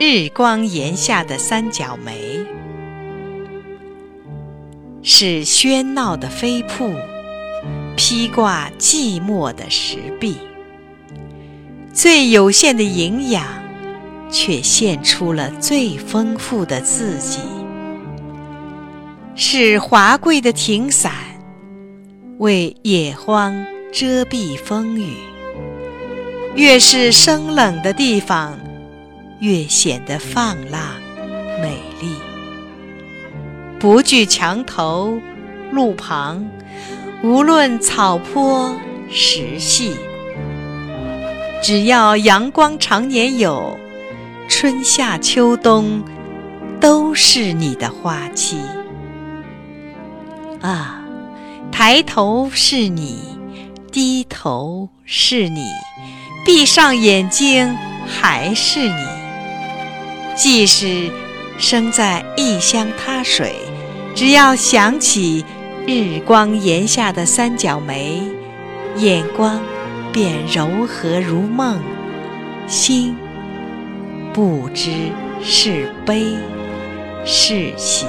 日光檐下的三角梅，是喧闹的飞瀑，披挂寂寞的石壁。最有限的营养，却献出了最丰富的自己。是华贵的亭伞，为野荒遮蔽风雨。越是生冷的地方。越显得放浪美丽。不惧墙头路旁，无论草坡石隙，只要阳光常年有，春夏秋冬都是你的花期。啊，抬头是你，低头是你，闭上眼睛还是你。即使生在异乡他水，只要想起日光檐下的三角梅，眼光便柔和如梦，心不知是悲是喜。